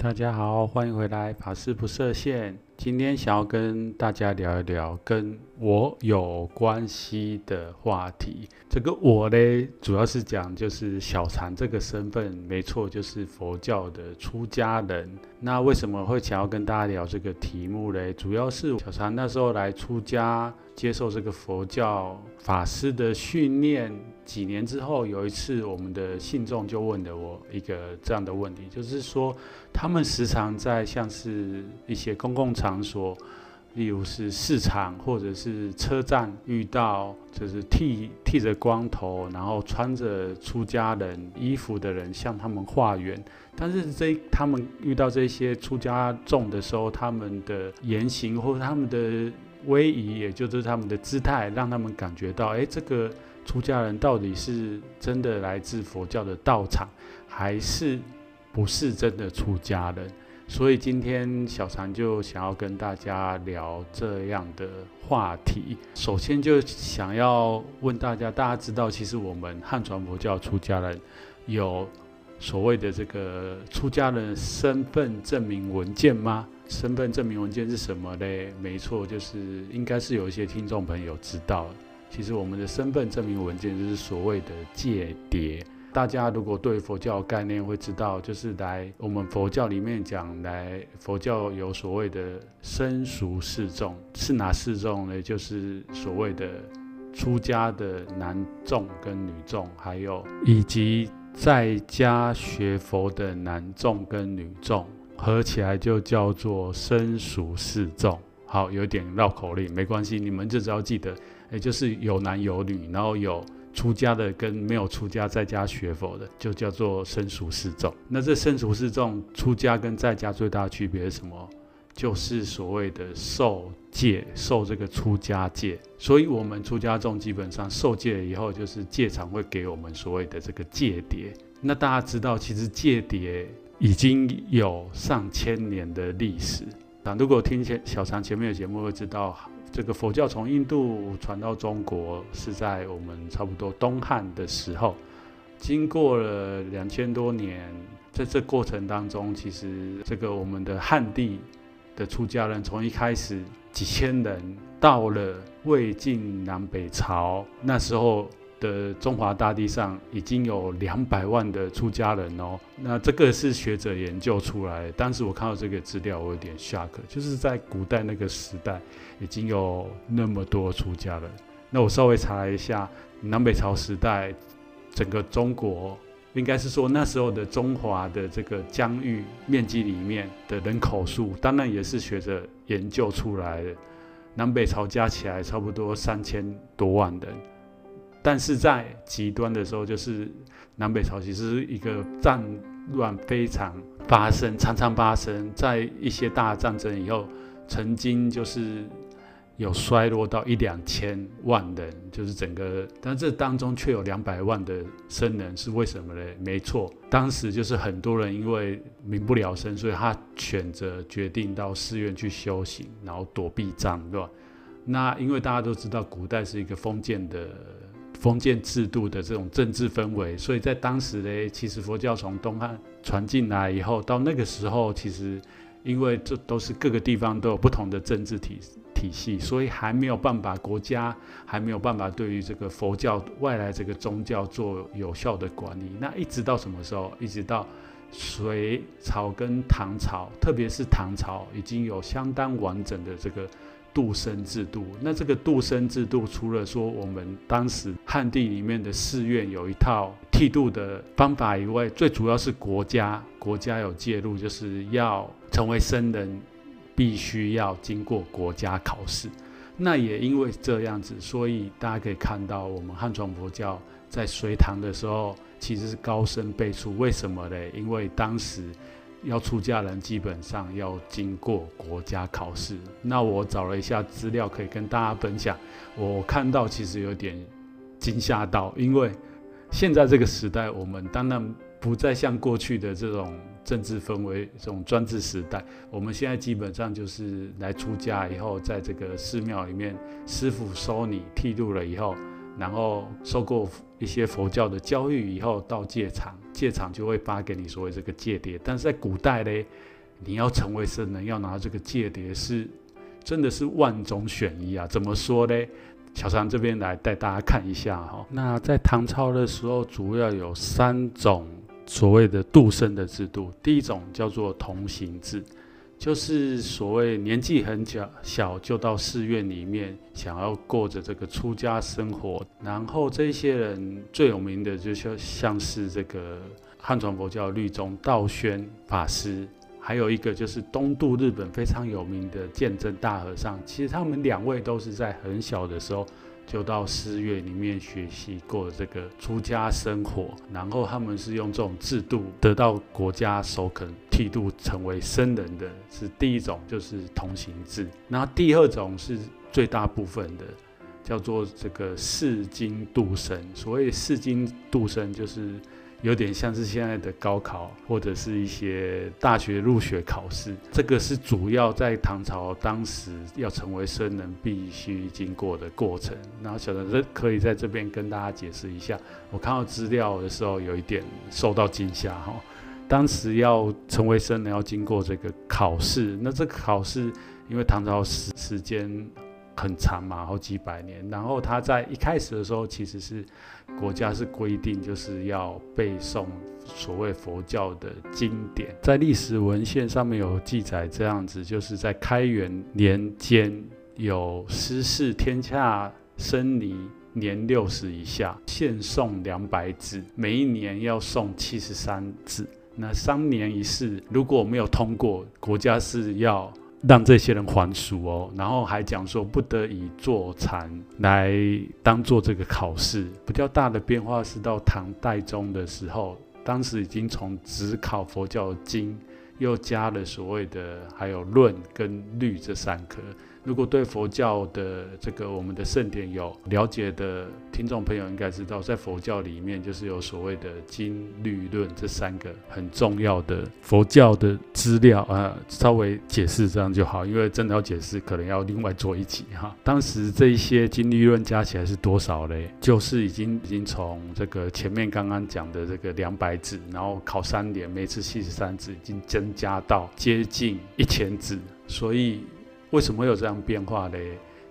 大家好，欢迎回来，法师不设限。今天想要跟大家聊一聊跟我有关系的话题。这个我呢，主要是讲就是小禅这个身份，没错，就是佛教的出家人。那为什么会想要跟大家聊这个题目呢？主要是小禅那时候来出家，接受这个佛教法师的训练。几年之后，有一次，我们的信众就问了我一个这样的问题，就是说，他们时常在像是一些公共场场所，例如是市场或者是车站，遇到就是剃剃着光头，然后穿着出家人衣服的人向他们化缘。但是这他们遇到这些出家众的时候，他们的言行或者他们的威仪，也就是他们的姿态，让他们感觉到，哎，这个。出家人到底是真的来自佛教的道场，还是不是真的出家人？所以今天小常就想要跟大家聊这样的话题。首先就想要问大家，大家知道其实我们汉传佛教出家人有所谓的这个出家人身份证明文件吗？身份证明文件是什么嘞？没错，就是应该是有一些听众朋友知道。其实我们的身份证明文件就是所谓的戒牒。大家如果对佛教概念会知道，就是来我们佛教里面讲，来佛教有所谓的生俗四众，是哪四众呢？就是所谓的出家的男众跟女众，还有以及在家学佛的男众跟女众，合起来就叫做生俗四众。好，有点绕口令，没关系，你们就只要记得。也就是有男有女，然后有出家的跟没有出家在家学佛的，就叫做生熟四众。那这生熟四众出家跟在家最大的区别是什么？就是所谓的受戒，受这个出家戒。所以我们出家众基本上受戒了以后，就是戒场会给我们所谓的这个戒牒。那大家知道，其实戒牒已经有上千年的历史。那如果听前小常前面的节目会知道。这个佛教从印度传到中国是在我们差不多东汉的时候，经过了两千多年，在这过程当中，其实这个我们的汉地的出家人从一开始几千人，到了魏晋南北朝那时候。的中华大地上已经有两百万的出家人哦，那这个是学者研究出来的。当时我看到这个资料，我有点 shock，就是在古代那个时代已经有那么多出家人。那我稍微查了一下，南北朝时代整个中国，应该是说那时候的中华的这个疆域面积里面的人口数，当然也是学者研究出来的。南北朝加起来差不多三千多万人。但是在极端的时候，就是南北朝其实一个战乱非常发生，常常发生在一些大战争以后，曾经就是有衰落到一两千万人，就是整个，但这当中却有两百万的僧人，是为什么呢？没错，当时就是很多人因为民不聊生，所以他选择决定到寺院去修行，然后躲避战乱。那因为大家都知道，古代是一个封建的。封建制度的这种政治氛围，所以在当时呢，其实佛教从东汉传进来以后，到那个时候，其实因为这都是各个地方都有不同的政治体体系，所以还没有办法，国家还没有办法对于这个佛教外来这个宗教做有效的管理。那一直到什么时候？一直到隋朝跟唐朝，特别是唐朝，已经有相当完整的这个。度生制度，那这个度生制度，除了说我们当时汉地里面的寺院有一套剃度的方法以外，最主要是国家国家有介入，就是要成为僧人，必须要经过国家考试。那也因为这样子，所以大家可以看到，我们汉传佛教在隋唐的时候，其实是高僧辈出。为什么呢？因为当时要出家人基本上要经过国家考试。那我找了一下资料，可以跟大家分享。我看到其实有点惊吓到，因为现在这个时代，我们当然不再像过去的这种政治氛围、这种专制时代。我们现在基本上就是来出家以后，在这个寺庙里面，师父收你剃度了以后。然后受过一些佛教的教育以后，到戒场，戒场就会发给你所谓这个戒牒。但是在古代呢，你要成为僧人，要拿这个戒牒是真的是万中选一啊！怎么说呢？小常这边来带大家看一下哈。那在唐朝的时候，主要有三种所谓的度僧的制度。第一种叫做同行制。就是所谓年纪很小小就到寺院里面，想要过着这个出家生活。然后这些人最有名的，就像像是这个汉传佛教律宗道宣法师，还有一个就是东渡日本非常有名的鉴真大和尚。其实他们两位都是在很小的时候。就到寺院里面学习过这个出家生活，然后他们是用这种制度得到国家首肯剃度成为僧人的，是第一种，就是同行制。那第二种是最大部分的，叫做这个四经度僧。所谓四经度僧，就是。有点像是现在的高考，或者是一些大学入学考试，这个是主要在唐朝当时要成为僧人必须经过的过程。然后小陈这可以在这边跟大家解释一下。我看到资料的时候有一点受到惊吓哈，当时要成为僧人要经过这个考试，那这个考试因为唐朝时时间。很长嘛，好几百年。然后他在一开始的时候，其实是国家是规定，就是要背诵所谓佛教的经典。在历史文献上面有记载，这样子就是在开元年间有师示天下僧尼年六十以下，限诵两百字，每一年要诵七十三字。那三年一试，如果没有通过，国家是要。让这些人还俗哦，然后还讲说不得以坐禅来当做这个考试。比较大的变化是到唐代中的时候，当时已经从只考佛教经，又加了所谓的还有论跟律这三科。如果对佛教的这个我们的圣典有了解的听众朋友，应该知道，在佛教里面就是有所谓的经律论这三个很重要的佛教的资料啊。稍微解释这样就好，因为真的要解释，可能要另外做一集哈。当时这一些经律论加起来是多少嘞？就是已经已经从这个前面刚刚讲的这个两百字，然后考三年，每次七十三字，已经增加到接近一千字，所以。为什么会有这样变化呢？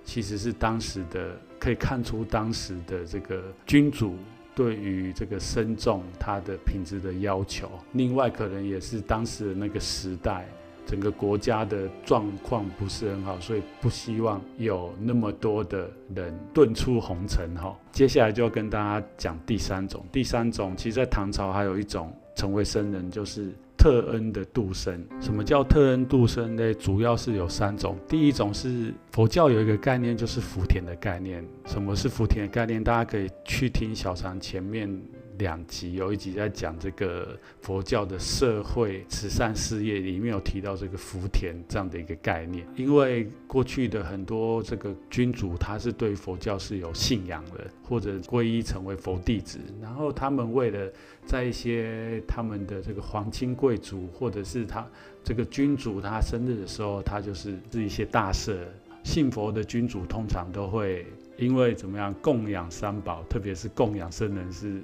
其实是当时的可以看出当时的这个君主对于这个僧众他的品质的要求。另外，可能也是当时的那个时代，整个国家的状况不是很好，所以不希望有那么多的人遁出红尘哈。接下来就要跟大家讲第三种。第三种，其实在唐朝还有一种成为僧人，就是。特恩的度生，什么叫特恩度生呢？主要是有三种。第一种是佛教有一个概念，就是福田的概念。什么是福田的概念？大家可以去听小常前面两集，有一集在讲这个佛教的社会慈善事业，里面有提到这个福田这样的一个概念。因为过去的很多这个君主，他是对佛教是有信仰的，或者皈依成为佛弟子，然后他们为了在一些他们的这个皇亲贵族，或者是他这个君主他生日的时候，他就是是一些大赦。信佛的君主通常都会因为怎么样供养三宝，特别是供养僧人是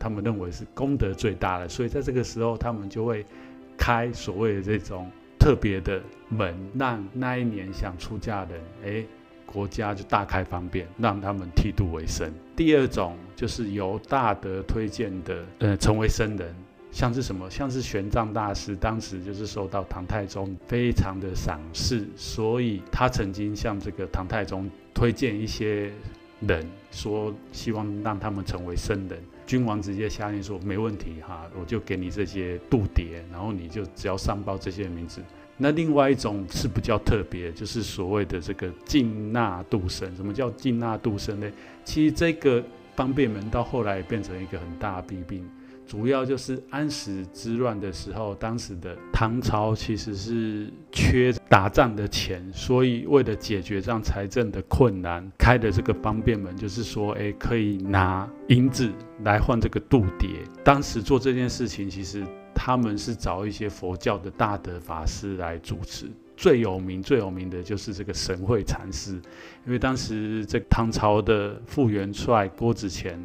他们认为是功德最大的，所以在这个时候他们就会开所谓的这种特别的门，让那一年想出家的人，诶国家就大开方便，让他们剃度为僧。第二种就是由大德推荐的，呃，成为僧人，像是什么？像是玄奘大师，当时就是受到唐太宗非常的赏识，所以他曾经向这个唐太宗推荐一些人，说希望让他们成为僧人。君王直接下令说没问题哈，我就给你这些度牒，然后你就只要上报这些名字。那另外一种是比较特别，就是所谓的这个进纳度生。什么叫进纳度生呢？其实这个方便门到后来变成一个很大的弊病。主要就是安史之乱的时候，当时的唐朝其实是缺打仗的钱，所以为了解决这样财政的困难，开的这个方便门，就是说，诶，可以拿银子来换这个度牒。当时做这件事情，其实他们是找一些佛教的大德法师来主持，最有名、最有名的就是这个神会禅师，因为当时这唐朝的副元帅郭子乾。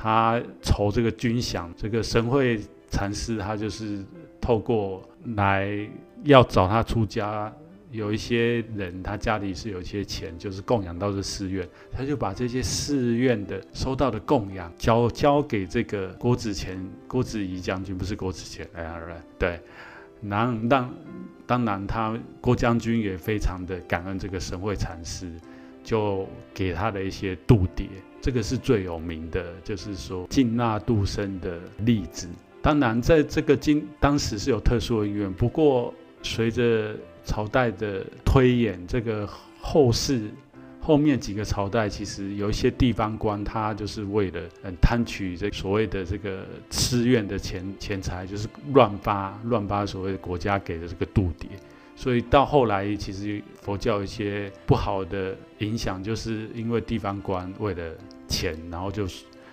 他筹这个军饷，这个神会禅师他就是透过来要找他出家，有一些人他家里是有一些钱，就是供养到这寺院，他就把这些寺院的收到的供养交交给这个郭子乾、郭子仪将军，不是郭子乾，哎呀，对，然后让当然他郭将军也非常的感恩这个神会禅师，就给他的一些度牒。这个是最有名的，就是说进纳度生的例子。当然，在这个经当时是有特殊的因缘，不过随着朝代的推演，这个后世后面几个朝代，其实有一些地方官，他就是为了嗯贪取这所谓的这个寺院的钱钱财，就是乱发乱发所谓的国家给的这个度牒。所以到后来，其实佛教一些不好的影响，就是因为地方官为了钱，然后就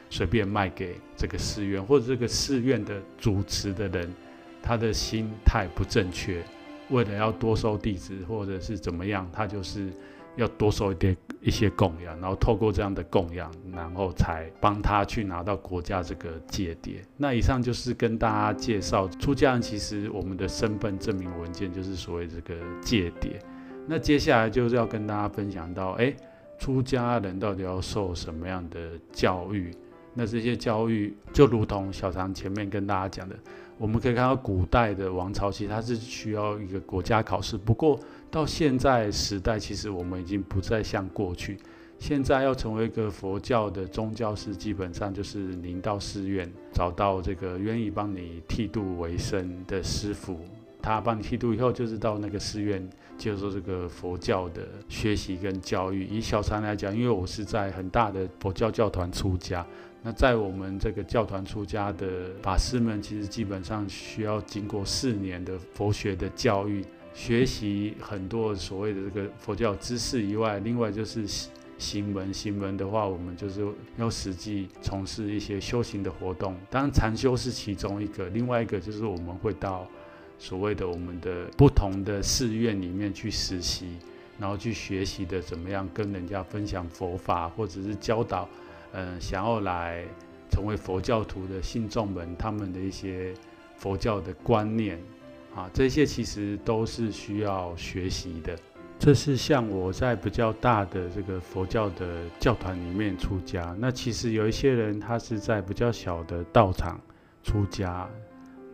随便卖给这个寺院，或者这个寺院的主持的人，他的心态不正确，为了要多收弟子，或者是怎么样，他就是。要多收一点一些供养，然后透过这样的供养，然后才帮他去拿到国家这个戒牒。那以上就是跟大家介绍出家人，其实我们的身份证明文件就是所谓这个戒牒。那接下来就是要跟大家分享到，哎，出家人到底要受什么样的教育？那这些教育就如同小常前面跟大家讲的，我们可以看到古代的王朝，其实它是需要一个国家考试，不过。到现在时代，其实我们已经不再像过去。现在要成为一个佛教的宗教师，基本上就是您到寺院找到这个愿意帮你剃度为生的师父，他帮你剃度以后，就是到那个寺院接受这个佛教的学习跟教育。以小禅来讲，因为我是在很大的佛教教团出家，那在我们这个教团出家的法师们，其实基本上需要经过四年的佛学的教育。学习很多所谓的这个佛教知识以外，另外就是行门。行门的话，我们就是要实际从事一些修行的活动。当然，禅修是其中一个，另外一个就是我们会到所谓的我们的不同的寺院里面去实习，然后去学习的怎么样跟人家分享佛法，或者是教导，嗯，想要来成为佛教徒的信众们他们的一些佛教的观念。啊，这些其实都是需要学习的。这是像我在比较大的这个佛教的教团里面出家，那其实有一些人他是在比较小的道场出家，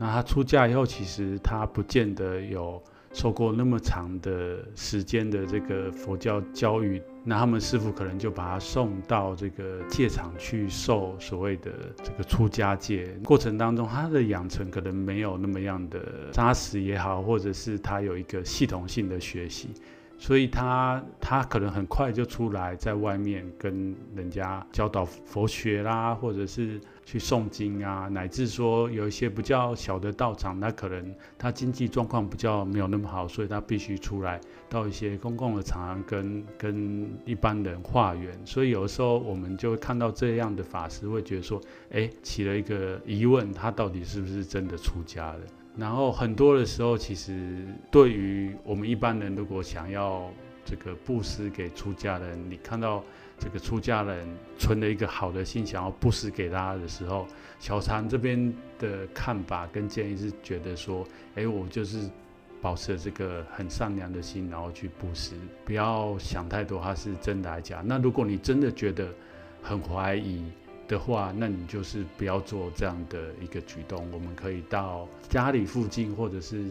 那他出家以后，其实他不见得有。受过那么长的时间的这个佛教教育，那他们师父可能就把他送到这个戒场去受所谓的这个出家戒。过程当中，他的养成可能没有那么样的扎实也好，或者是他有一个系统性的学习。所以他他可能很快就出来，在外面跟人家教导佛学啦，或者是去诵经啊，乃至说有一些比较小的道场，那可能他经济状况比较没有那么好，所以他必须出来到一些公共的场合跟跟一般人化缘。所以有的时候我们就会看到这样的法师，会觉得说，哎，起了一个疑问，他到底是不是真的出家了？然后很多的时候，其实对于我们一般人，如果想要这个布施给出家人，你看到这个出家人存了一个好的心，想要布施给他的时候，小禅这边的看法跟建议是觉得说，哎，我就是保持这个很善良的心，然后去布施，不要想太多，他是真的还是假。那如果你真的觉得很怀疑，的话，那你就是不要做这样的一个举动。我们可以到家里附近，或者是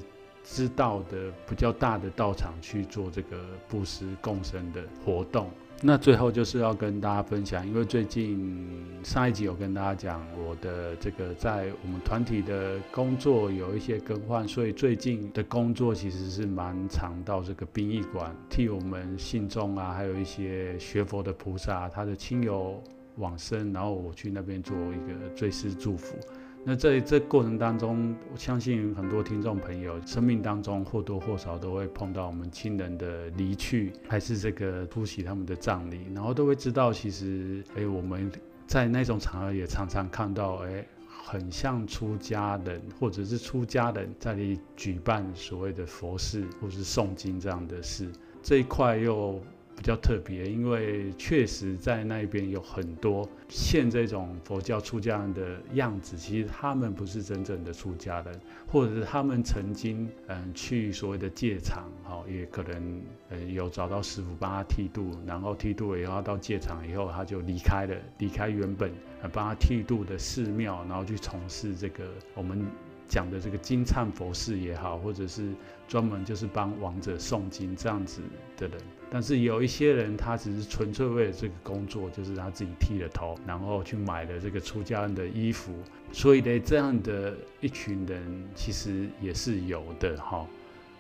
知道的比较大的道场去做这个布施共生的活动。那最后就是要跟大家分享，因为最近上一集有跟大家讲我的这个在我们团体的工作有一些更换，所以最近的工作其实是蛮常到这个殡仪馆替我们信众啊，还有一些学佛的菩萨他的亲友。往生，然后我去那边做一个追思祝福。那在这过程当中，我相信很多听众朋友生命当中或多或少都会碰到我们亲人的离去，还是这个出席他们的葬礼，然后都会知道，其实哎，我们在那种场合也常常看到，哎，很像出家人或者是出家人在那里举办所谓的佛事或是诵经这样的事，这一块又。比较特别，因为确实在那边有很多现这种佛教出家人的样子，其实他们不是真正的出家人，或者是他们曾经嗯去所谓的戒场，哈，也可能呃有找到师傅帮他剃度，然后剃度以后到戒场以后他就离开了，离开原本呃帮他剃度的寺庙，然后去从事这个我们。讲的这个金灿佛事也好，或者是专门就是帮亡者诵经这样子的人，但是有一些人他只是纯粹为了这个工作，就是他自己剃了头，然后去买了这个出家人的衣服，所以呢，这样的一群人其实也是有的哈。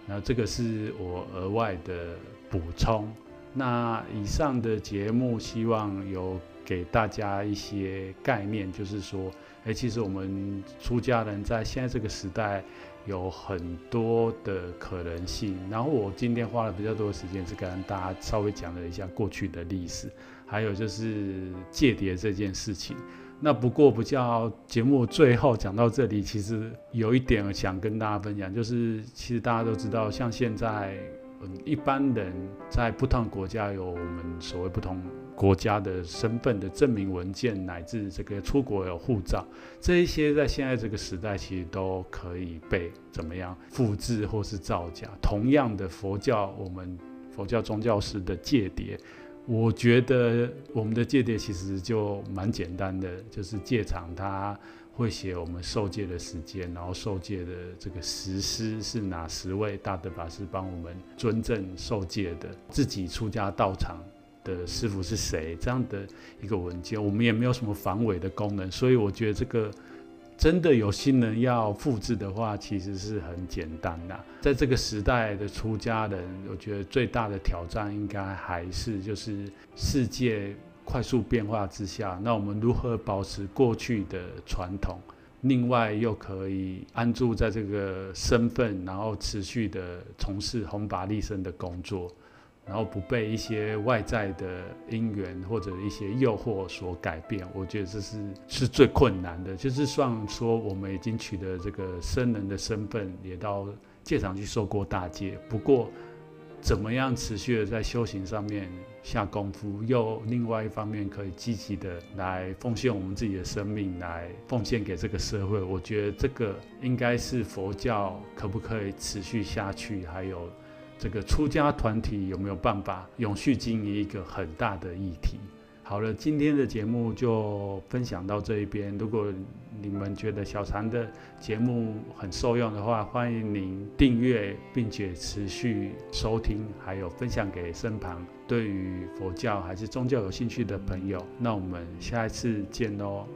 那这个是我额外的补充。那以上的节目希望有给大家一些概念，就是说。哎，其实我们出家人在现在这个时代有很多的可能性。然后我今天花了比较多的时间，是跟大家稍微讲了一下过去的历史，还有就是戒牒这件事情。那不过不叫节目最后讲到这里，其实有一点想跟大家分享，就是其实大家都知道，像现在。嗯，一般人在不同国家有我们所谓不同国家的身份的证明文件，乃至这个出国有护照，这一些在现在这个时代其实都可以被怎么样复制或是造假。同样的佛教，我们佛教宗教师的戒牒，我觉得我们的戒牒其实就蛮简单的，就是戒场它。会写我们受戒的时间，然后受戒的这个实施是哪十位大德法师帮我们尊证受戒的，自己出家道场的师傅是谁，这样的一个文件，我们也没有什么防伪的功能，所以我觉得这个真的有心人要复制的话，其实是很简单的。在这个时代的出家人，我觉得最大的挑战应该还是就是世界。快速变化之下，那我们如何保持过去的传统？另外又可以安住在这个身份，然后持续的从事弘法利生的工作，然后不被一些外在的因缘或者一些诱惑所改变。我觉得这是是最困难的。就是算说我们已经取得这个僧人的身份，也到戒场去受过大戒，不过。怎么样持续的在修行上面下功夫，又另外一方面可以积极的来奉献我们自己的生命，来奉献给这个社会。我觉得这个应该是佛教可不可以持续下去，还有这个出家团体有没有办法永续经营一个很大的议题。好了，今天的节目就分享到这一边。如果你们觉得小禅的节目很受用的话，欢迎您订阅，并且持续收听，还有分享给身旁对于佛教还是宗教有兴趣的朋友。那我们下一次见喽。